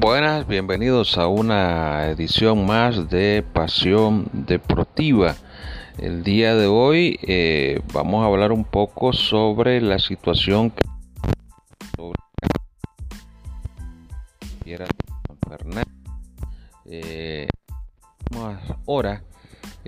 Buenas, bienvenidos a una edición más de Pasión Deportiva. El día de hoy eh, vamos a hablar un poco sobre la situación que sobre eh, ahora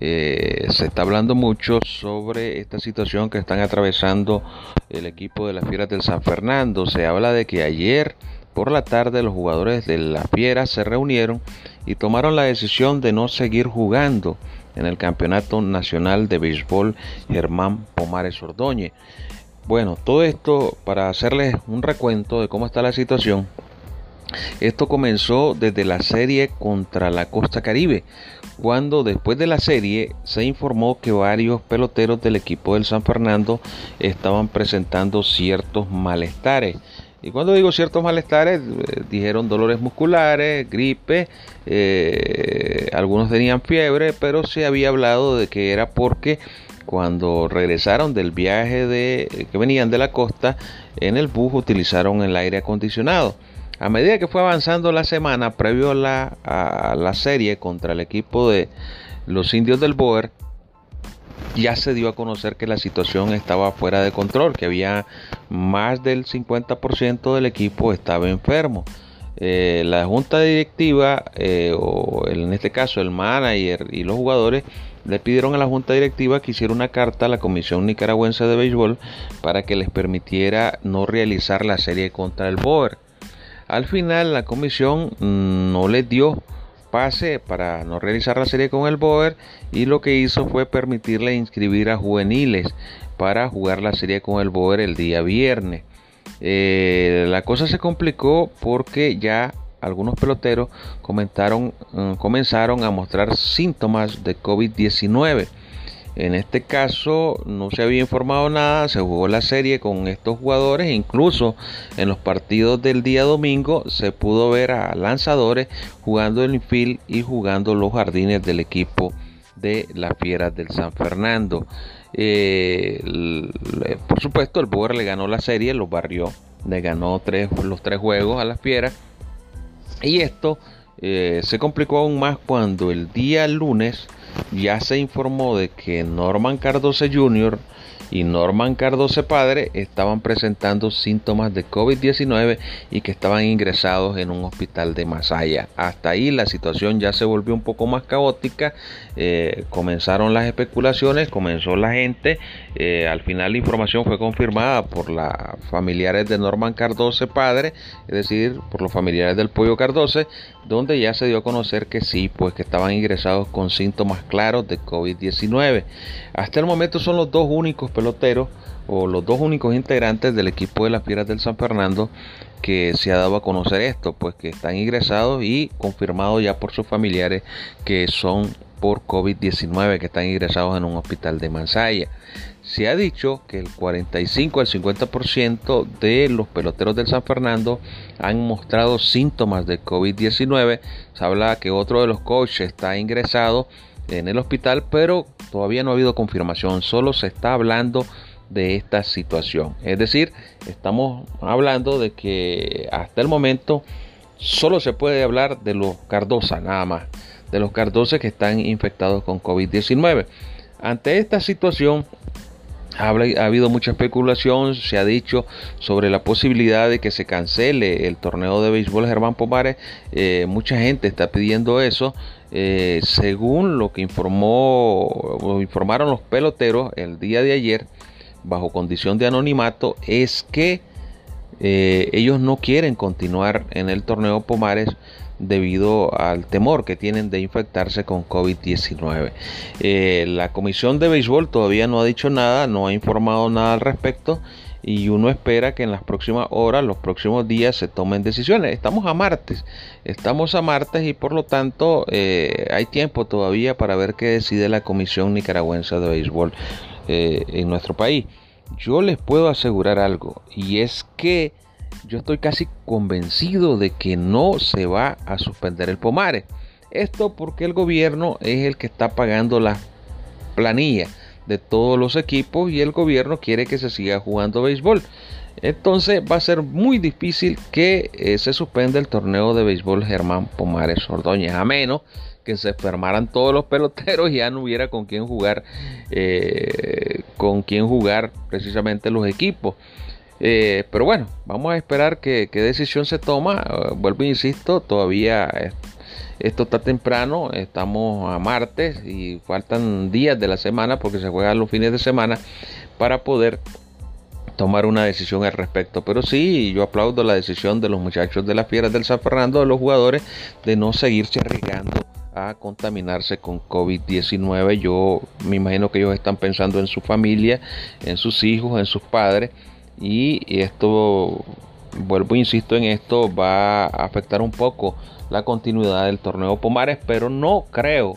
eh, se está hablando mucho sobre esta situación que están atravesando el equipo de las Fieras del San Fernando. Se habla de que ayer por la tarde los jugadores de la Fiera se reunieron y tomaron la decisión de no seguir jugando en el Campeonato Nacional de Béisbol Germán Pomares Ordóñez. Bueno, todo esto para hacerles un recuento de cómo está la situación. Esto comenzó desde la serie contra la Costa Caribe, cuando después de la serie se informó que varios peloteros del equipo del San Fernando estaban presentando ciertos malestares. Y cuando digo ciertos malestares, eh, dijeron dolores musculares, gripe, eh, algunos tenían fiebre, pero se había hablado de que era porque cuando regresaron del viaje de, que venían de la costa, en el bus utilizaron el aire acondicionado. A medida que fue avanzando la semana, previo a la, a la serie contra el equipo de los indios del Boer, ya se dio a conocer que la situación estaba fuera de control, que había más del 50% del equipo estaba enfermo. Eh, la junta directiva, eh, o en este caso el manager y los jugadores, le pidieron a la junta directiva que hiciera una carta a la Comisión Nicaragüense de Béisbol para que les permitiera no realizar la serie contra el Boer. Al final la comisión mm, no les dio pase para no realizar la serie con el Boer y lo que hizo fue permitirle inscribir a juveniles para jugar la serie con el Boer el día viernes. Eh, la cosa se complicó porque ya algunos peloteros comentaron, mm, comenzaron a mostrar síntomas de COVID-19. En este caso no se había informado nada, se jugó la serie con estos jugadores, incluso en los partidos del día domingo se pudo ver a lanzadores jugando el infield y jugando los jardines del equipo de las Fieras del San Fernando. Eh, por supuesto, el Boer le ganó la serie, los barrió, le ganó los tres juegos a las Fieras. Y esto eh, se complicó aún más cuando el día lunes ya se informó de que Norman Cardoso Jr. y Norman Cardoso Padre estaban presentando síntomas de COVID-19 y que estaban ingresados en un hospital de Masaya. Hasta ahí la situación ya se volvió un poco más caótica, eh, comenzaron las especulaciones, comenzó la gente, eh, al final la información fue confirmada por los familiares de Norman Cardoso Padre, es decir, por los familiares del Pollo Cardoso, donde ya se dio a conocer que sí, pues que estaban ingresados con síntomas claros de COVID-19. Hasta el momento son los dos únicos peloteros o los dos únicos integrantes del equipo de las Fieras del San Fernando que se ha dado a conocer esto, pues que están ingresados y confirmados ya por sus familiares que son por COVID-19 que están ingresados en un hospital de Mansaya. Se ha dicho que el 45 al 50% de los peloteros del San Fernando han mostrado síntomas de COVID-19. Se habla que otro de los coaches está ingresado en el hospital, pero todavía no ha habido confirmación, solo se está hablando de esta situación. Es decir, estamos hablando de que hasta el momento solo se puede hablar de los Cardosa, nada más, de los Cardosa que están infectados con COVID-19. Ante esta situación, ha, habido mucha especulación, se ha dicho sobre la posibilidad de que se cancele el torneo de béisbol Germán Pomares. Eh, mucha gente está pidiendo eso. Eh, según lo que informó informaron los peloteros el día de ayer, bajo condición de anonimato, es que eh, ellos no quieren continuar en el torneo Pomares debido al temor que tienen de infectarse con COVID-19. Eh, la Comisión de Béisbol todavía no ha dicho nada, no ha informado nada al respecto y uno espera que en las próximas horas, los próximos días se tomen decisiones. Estamos a martes, estamos a martes y por lo tanto eh, hay tiempo todavía para ver qué decide la Comisión Nicaragüense de Béisbol eh, en nuestro país. Yo les puedo asegurar algo y es que yo estoy casi convencido de que no se va a suspender el Pomare. Esto porque el gobierno es el que está pagando la planilla de todos los equipos y el gobierno quiere que se siga jugando béisbol. Entonces va a ser muy difícil que eh, se suspenda el torneo de béisbol Germán Pomares Ordóñez, a menos que se enfermaran todos los peloteros y ya no hubiera con quién jugar, eh, con quién jugar precisamente los equipos. Eh, pero bueno, vamos a esperar qué decisión se toma. vuelvo e insisto, todavía esto está temprano, estamos a martes y faltan días de la semana porque se juegan los fines de semana para poder tomar una decisión al respecto. Pero sí, yo aplaudo la decisión de los muchachos de las Fieras del San Fernando, de los jugadores, de no seguirse arriesgando a contaminarse con COVID-19. Yo me imagino que ellos están pensando en su familia, en sus hijos, en sus padres. Y esto, vuelvo, insisto en esto, va a afectar un poco la continuidad del torneo Pomares, pero no creo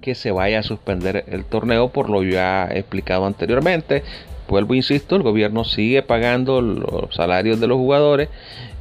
que se vaya a suspender el torneo por lo ya explicado anteriormente vuelvo insisto, el gobierno sigue pagando los salarios de los jugadores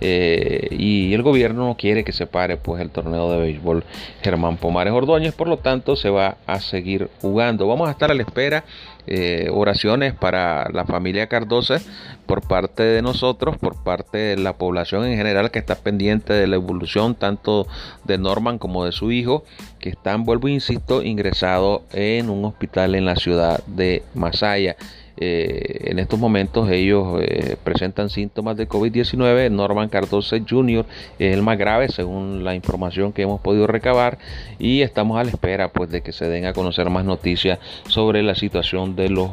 eh, y el gobierno no quiere que se pare pues el torneo de béisbol Germán Pomares Ordóñez, por lo tanto se va a seguir jugando. Vamos a estar a la espera eh, oraciones para la familia Cardosa por parte de nosotros, por parte de la población en general que está pendiente de la evolución tanto de Norman como de su hijo, que están, vuelvo insisto, ingresados en un hospital en la ciudad de Masaya. Eh, en estos momentos ellos eh, presentan síntomas de COVID-19. Norman Cardoso Jr. es el más grave según la información que hemos podido recabar y estamos a la espera pues de que se den a conocer más noticias sobre la situación de los,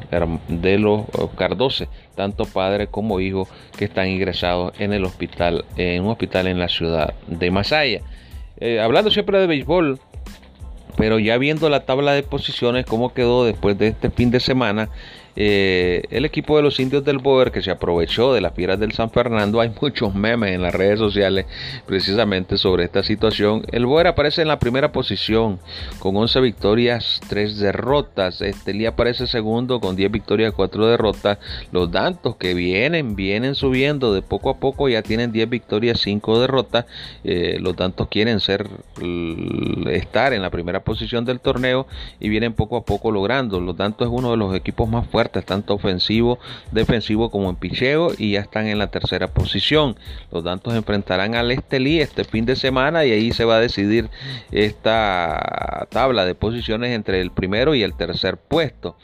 de los eh, Cardoce, tanto padre como hijo que están ingresados en el hospital, en un hospital en la ciudad de Masaya. hablando siempre de béisbol, pero ya viendo la tabla de posiciones, cómo quedó después de este fin de semana, eh, el equipo de los indios del Boer que se aprovechó de las fieras del San Fernando, hay muchos memes en las redes sociales precisamente sobre esta situación. El Boer aparece en la primera posición con 11 victorias, 3 derrotas. Estelí aparece segundo con 10 victorias, 4 derrotas. Los Dantos que vienen, vienen subiendo de poco a poco, ya tienen 10 victorias, 5 derrotas. Eh, los Dantos quieren ser estar en la primera posición del torneo y vienen poco a poco logrando. Los Dantos es uno de los equipos más fuertes tanto ofensivo, defensivo como en picheo, y ya están en la tercera posición. Los Dantos enfrentarán al Estelí este fin de semana y ahí se va a decidir esta tabla de posiciones entre el primero y el tercer puesto.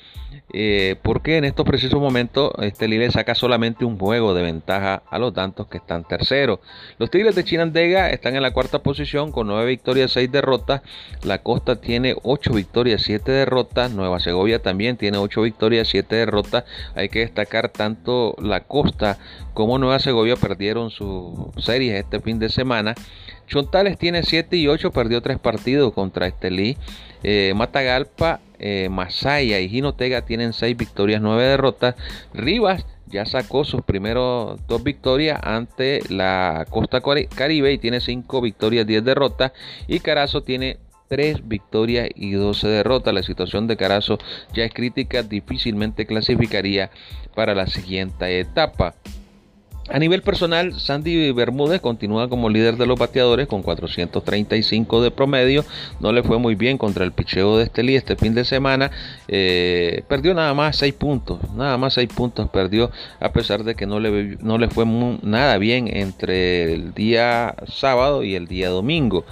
Eh, porque en estos precisos momentos este le saca solamente un juego de ventaja a los tantos que están terceros. Los Tigres de Chinandega están en la cuarta posición con 9 victorias, 6 derrotas. La Costa tiene 8 victorias, 7 derrotas. Nueva Segovia también tiene 8 victorias, 7 derrotas. Hay que destacar tanto la Costa como Nueva Segovia perdieron sus series este fin de semana. Chontales tiene 7 y 8, perdió 3 partidos contra Estelí. Eh, Matagalpa, eh, Masaya y Jinotega tienen 6 victorias, 9 derrotas. Rivas ya sacó sus primeros dos victorias ante la Costa Caribe y tiene 5 victorias, 10 derrotas. Y Carazo tiene 3 victorias y 12 derrotas. La situación de Carazo ya es crítica, difícilmente clasificaría para la siguiente etapa. A nivel personal, Sandy Bermúdez continúa como líder de los bateadores con 435 de promedio. No le fue muy bien contra el picheo de Estelí este fin de semana. Eh, perdió nada más 6 puntos. Nada más 6 puntos perdió a pesar de que no le, no le fue nada bien entre el día sábado y el día domingo.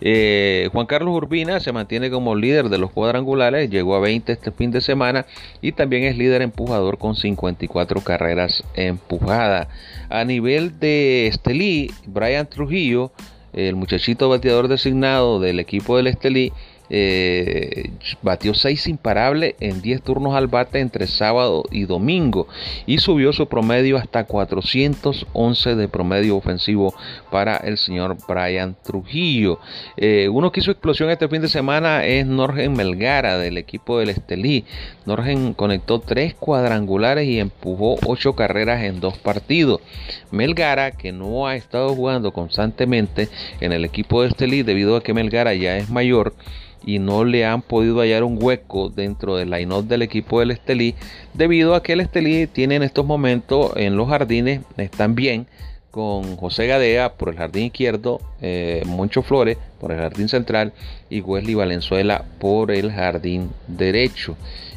Eh, Juan Carlos Urbina se mantiene como líder de los cuadrangulares, llegó a 20 este fin de semana y también es líder empujador con 54 carreras empujadas. A nivel de Estelí, Brian Trujillo, el muchachito bateador designado del equipo del Estelí, eh, batió 6 imparables en 10 turnos al bate entre sábado y domingo y subió su promedio hasta 411 de promedio ofensivo para el señor Brian Trujillo. Eh, uno que hizo explosión este fin de semana es Norgen Melgara del equipo del Estelí. Norgen conectó 3 cuadrangulares y empujó 8 carreras en 2 partidos. Melgara, que no ha estado jugando constantemente en el equipo de Estelí debido a que Melgara ya es mayor, y no le han podido hallar un hueco dentro del line del equipo del Estelí debido a que el Estelí tiene en estos momentos en los jardines están bien con José Gadea por el jardín izquierdo, eh, Moncho Flores por el jardín central y Wesley Valenzuela por el jardín derecho.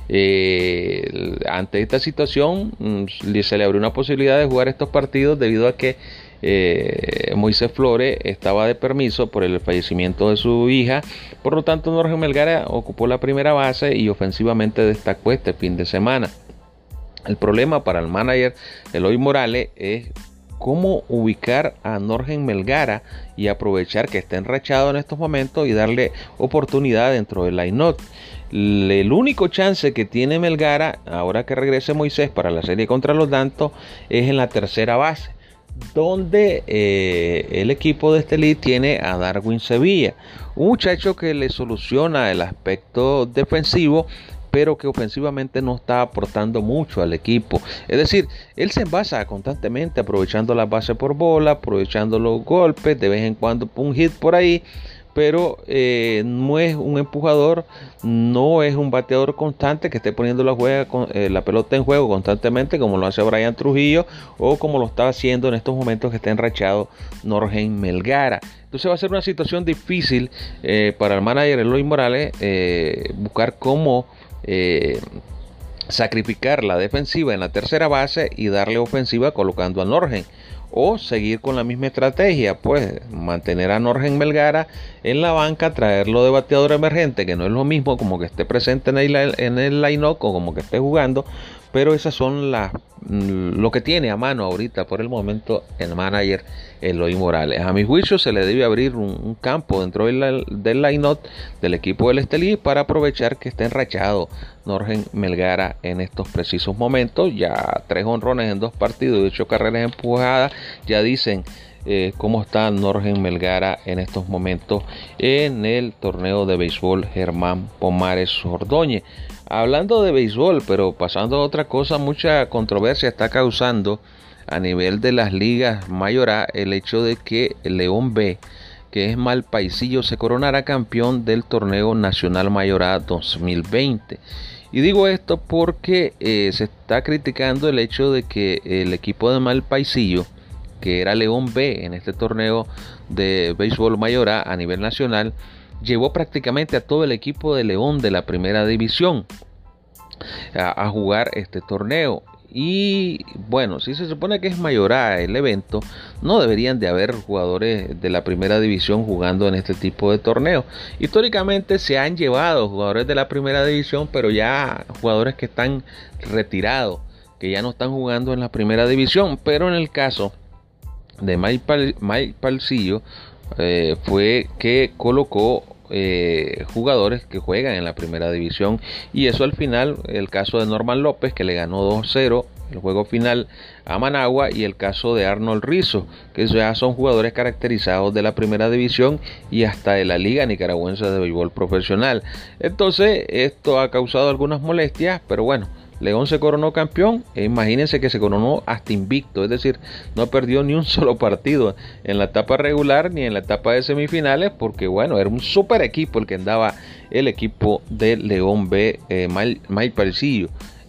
Eh, ante esta situación mm, se le abrió una posibilidad de jugar estos partidos debido a que eh, Moisés Flores estaba de permiso por el fallecimiento de su hija, por lo tanto Norge Melgara ocupó la primera base y ofensivamente destacó este fin de semana. El problema para el manager Eloy Morales es cómo ubicar a Norgen Melgara y aprovechar que está enrachado en estos momentos y darle oportunidad dentro del line El único chance que tiene Melgara, ahora que regrese Moisés para la serie contra los Dantos, es en la tercera base donde eh, el equipo de este lead tiene a Darwin Sevilla, un muchacho que le soluciona el aspecto defensivo, pero que ofensivamente no está aportando mucho al equipo. Es decir, él se envasa constantemente aprovechando la base por bola, aprovechando los golpes, de vez en cuando un hit por ahí, pero eh, no es un empujador, no es un bateador constante que esté poniendo eh, la pelota en juego constantemente como lo hace Brian Trujillo o como lo está haciendo en estos momentos que está enrachado Norgen Melgara. Entonces va a ser una situación difícil eh, para el manager Eloy Morales buscar cómo sacrificar la defensiva en la tercera base y darle ofensiva colocando a Norgen o seguir con la misma estrategia, pues mantener a Norgen Melgara en la banca, traerlo de bateador emergente, que no es lo mismo como que esté presente en el, en el line-up o como que esté jugando, pero esas son las mm, lo que tiene a mano ahorita por el momento el manager Eloy Morales. A mi juicio se le debe abrir un, campo dentro del, del line-up del equipo del Estelí para aprovechar que está enrachado Norgen Melgara en estos precisos momentos. Ya tres honrones en dos partidos y ocho carreras empujadas. Ya dicen eh, cómo está Norgen Melgara en estos momentos en el torneo de béisbol Germán Pomares Ordóñez. Hablando de béisbol, pero pasando a otra cosa, mucha controversia está causando a nivel de las ligas mayoras el hecho de que León B, que es Malpaisillo, se coronara campeón del torneo nacional mayorá 2020. Y digo esto porque eh, se está criticando el hecho de que el equipo de Malpaisillo, que era León B en este torneo de béisbol mayorá a nivel nacional, llevó prácticamente a todo el equipo de León de la primera división a, jugar este torneo. Y bueno, si se supone que es mayorá el evento, no deberían de haber jugadores de la primera división jugando en este tipo de torneo. Históricamente se han llevado jugadores de la primera división, pero ya jugadores que están retirados, que ya no están jugando en la primera división. Pero en el caso de Mike, Palcillo, eh, fue que colocó eh, jugadores que juegan en la primera división y eso al final el caso de Norman López que le ganó 2-0 el juego final a Managua y el caso de Arnold Rizzo, que ya son jugadores caracterizados de la primera división y hasta de la Liga Nicaragüense de Béisbol Profesional. Entonces, esto ha causado algunas molestias, pero bueno, León se coronó campeón e imagínense que se coronó hasta invicto, es decir, no perdió ni un solo partido en la etapa regular ni en la etapa de semifinales porque bueno, era un super equipo el que andaba el equipo de León B, eh, May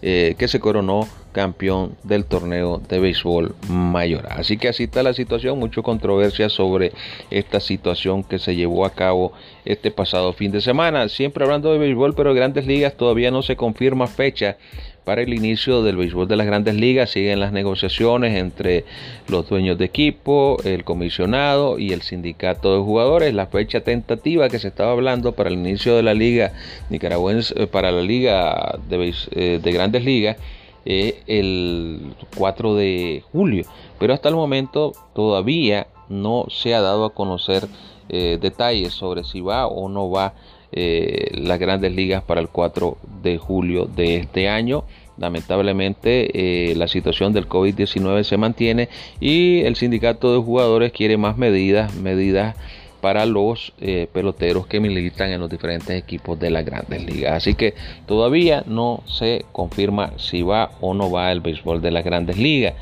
eh, que se coronó campeón del torneo de béisbol mayor. Así que así está la situación, mucha controversia sobre esta situación que se llevó a cabo este pasado fin de semana. Siempre hablando de béisbol, pero grandes ligas todavía no se confirma fecha para el inicio del béisbol de las grandes ligas. Siguen las negociaciones entre los dueños de equipo, el comisionado y el sindicato de jugadores. La fecha tentativa que se estaba hablando para el inicio de la liga nicaragüense, eh, para la liga de, eh, de grandes ligas el 4 de julio. Pero hasta el momento todavía no se ha dado a conocer eh, detalles sobre si va o no va eh, las grandes ligas para el 4 de julio de este año. Lamentablemente eh, la situación del COVID-19 se mantiene y el sindicato de jugadores quiere más medidas, medidas para los eh, peloteros que militan en los diferentes equipos de las grandes ligas. Así que todavía no se confirma si va o no va el béisbol de las grandes ligas.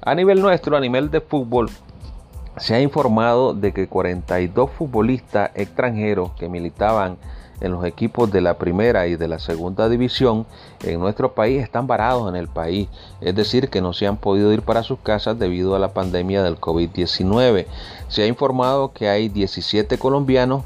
A nivel nuestro, a nivel de fútbol, se ha informado de que 42 futbolistas extranjeros que militaban en los equipos de la primera y de la segunda división en nuestro país están varados en el país, es decir, que no se han podido ir para sus casas debido a la pandemia del COVID-19. Se ha informado que hay 17 colombianos,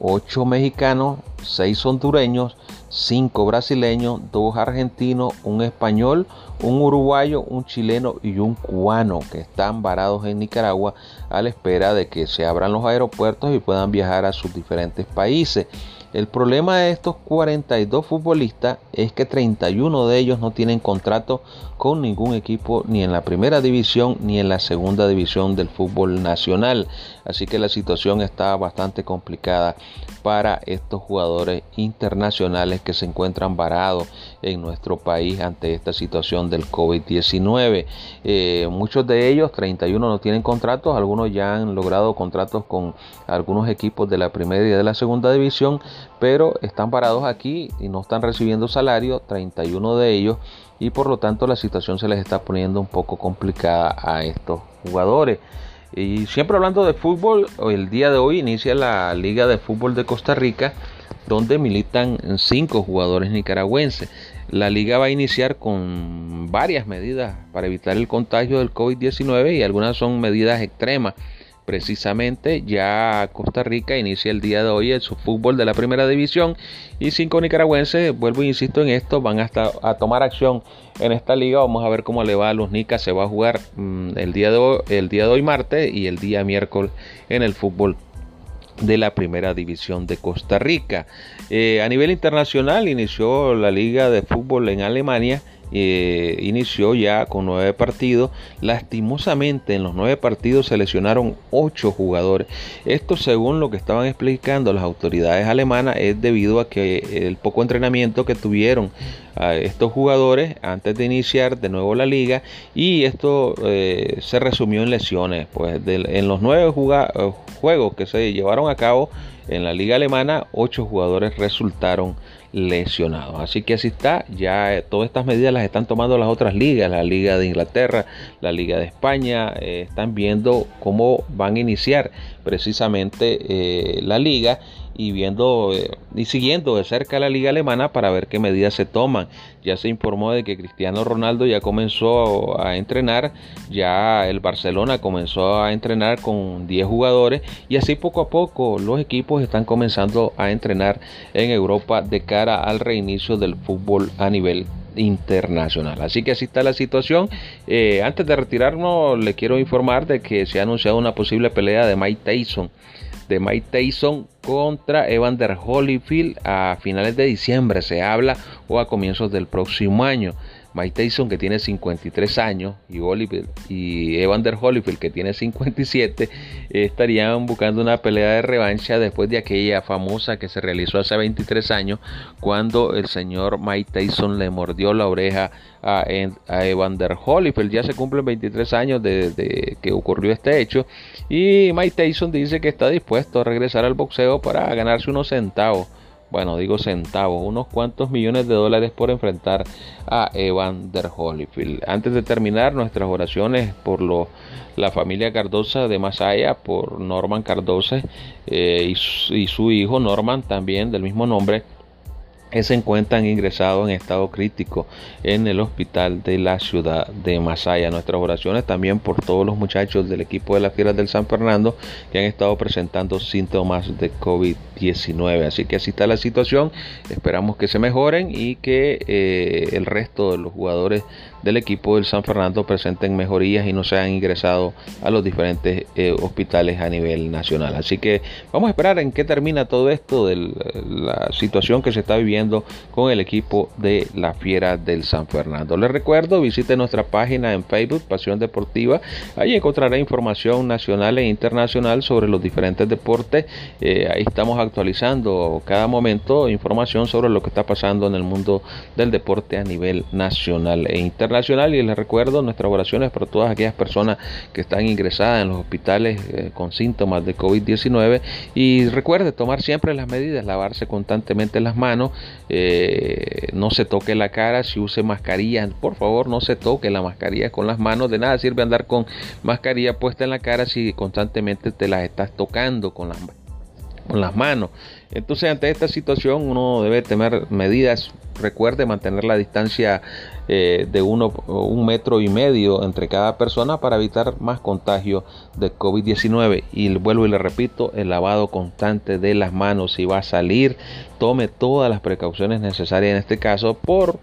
8 mexicanos, 6 hondureños, 5 brasileños, 2 argentinos, un español, un uruguayo, un chileno y un cubano que están varados en Nicaragua a la espera de que se abran los aeropuertos y puedan viajar a sus diferentes países. El problema de estos 42 futbolistas es que 31 de ellos no tienen contrato con ningún equipo ni en la primera división ni en la segunda división del fútbol nacional. Así que la situación está bastante complicada para estos jugadores internacionales que se encuentran varados en nuestro país ante esta situación del COVID-19. Eh, muchos de ellos, 31, no tienen contratos, algunos ya han logrado contratos con algunos equipos de la primera y de la segunda división, pero están parados aquí y no están recibiendo salario, 31 de ellos, y por lo tanto la situación se les está poniendo un poco complicada a estos jugadores. Y siempre hablando de fútbol, el día de hoy inicia la Liga de Fútbol de Costa Rica, donde militan cinco jugadores nicaragüenses. La liga va a iniciar con varias medidas para evitar el contagio del COVID-19 y algunas son medidas extremas Precisamente ya Costa Rica inicia el día de hoy el su fútbol de la primera división y cinco nicaragüenses, vuelvo e insisto en esto, van hasta a tomar acción en esta liga. Vamos a ver cómo le va a los Nicas. Se va a jugar mm, el, día de hoy, el día martes y el día miércoles en el fútbol de la primera división de Costa Rica. Eh, a nivel internacional inició la liga de fútbol en Alemania eh, inició ya con nueve partidos. Lastimosamente en los nueve partidos se lesionaron ocho jugadores. Esto según lo que estaban explicando las autoridades alemanas es debido a que el poco entrenamiento que tuvieron a estos jugadores antes de iniciar de nuevo la liga y esto eh, se resumió en lesiones. Pues en los nueve eh, juegos que se llevaron a cabo en la liga alemana, ocho jugadores resultaron lesionados. Así que así está, ya eh, todas estas medidas las están tomando las otras ligas, la Liga de Inglaterra, la Liga de España, eh, están viendo cómo van a iniciar precisamente eh, la liga y viendo eh, y siguiendo de cerca la liga alemana para ver qué medidas se toman. Ya se informó de que Cristiano Ronaldo ya comenzó a entrenar, ya el Barcelona comenzó a entrenar con 10 jugadores y así poco a poco los equipos están comenzando a entrenar en Europa de cara al reinicio del fútbol a nivel internacional. Así que así está la situación. Eh, antes de retirarnos, le quiero informar de que se ha anunciado una posible pelea de Mike Tyson de Mike Tyson contra Evander Holyfield a finales de diciembre, se habla, o a comienzos del próximo año. Mike Tyson que tiene 53 años y, y Evander Holyfield que tiene 57 estarían buscando una pelea de revancha después de aquella famosa que se realizó hace 23 años cuando el señor Mike Tyson le mordió la oreja a, Evander Holyfield. Ya se cumplen 23 años desde que ocurrió este hecho y Mike Tyson dice que está dispuesto a regresar al boxeo para ganarse unos centavos bueno, digo centavos, unos cuantos millones de dólares por enfrentar a Evander Holyfield. Antes de terminar, nuestras oraciones por lo, la familia Cardosa de Masaya, por Norman Cardosa eh, y su hijo Norman también del mismo nombre se encuentran ingresados en estado crítico en el hospital de la ciudad de Masaya. Nuestras oraciones también por todos los muchachos del equipo de las Fieras del San Fernando que han estado presentando síntomas de COVID-19. Así que así está la situación. Esperamos que se mejoren y que eh, el resto de los jugadores del equipo del San Fernando presenten mejorías y no sean ingresados a los diferentes eh, hospitales a nivel nacional. Así que vamos a esperar en qué termina todo esto de la situación que se está viviendo con el equipo de la Fiera del San Fernando. Les recuerdo, visite nuestra página en Facebook, Pasión Deportiva. Ahí encontrará información nacional e internacional sobre los diferentes deportes. Eh, ahí estamos actualizando cada momento información sobre lo que está pasando en el mundo del deporte a nivel nacional e internacional nacional y les recuerdo nuestras oraciones para todas aquellas personas que están ingresadas en los hospitales eh, con síntomas de COVID-19 y recuerde tomar siempre las medidas, lavarse constantemente las manos, eh, no se toque la cara, si use mascarilla, por favor no se toque la mascarilla con las manos, de nada sirve andar con mascarilla puesta en la cara si constantemente te las estás tocando con las con las manos. Entonces ante esta situación uno debe tener medidas, recuerde mantener la distancia eh, de uno, un metro y medio entre cada persona para evitar más contagio de COVID-19. Y vuelvo y le repito, el lavado constante de las manos. Si va a salir, tome todas las precauciones necesarias en este caso por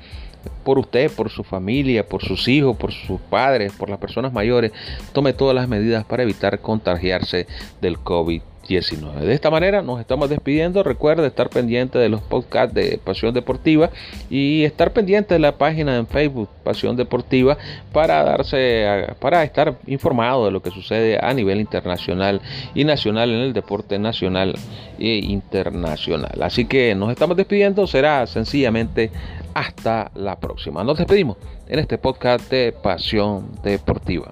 por usted, por su familia, por sus hijos, por sus padres, por las personas mayores, tome todas las medidas para evitar contagiarse del COVID. 19. De esta manera nos estamos despidiendo. Recuerde estar pendiente de los podcasts de Pasión Deportiva y estar pendiente de la página en Facebook Pasión Deportiva para darse para estar informado de lo que sucede a nivel internacional y nacional en el deporte nacional e internacional. Así que nos estamos despidiendo. Será sencillamente hasta la próxima. Nos despedimos en este podcast de Pasión Deportiva.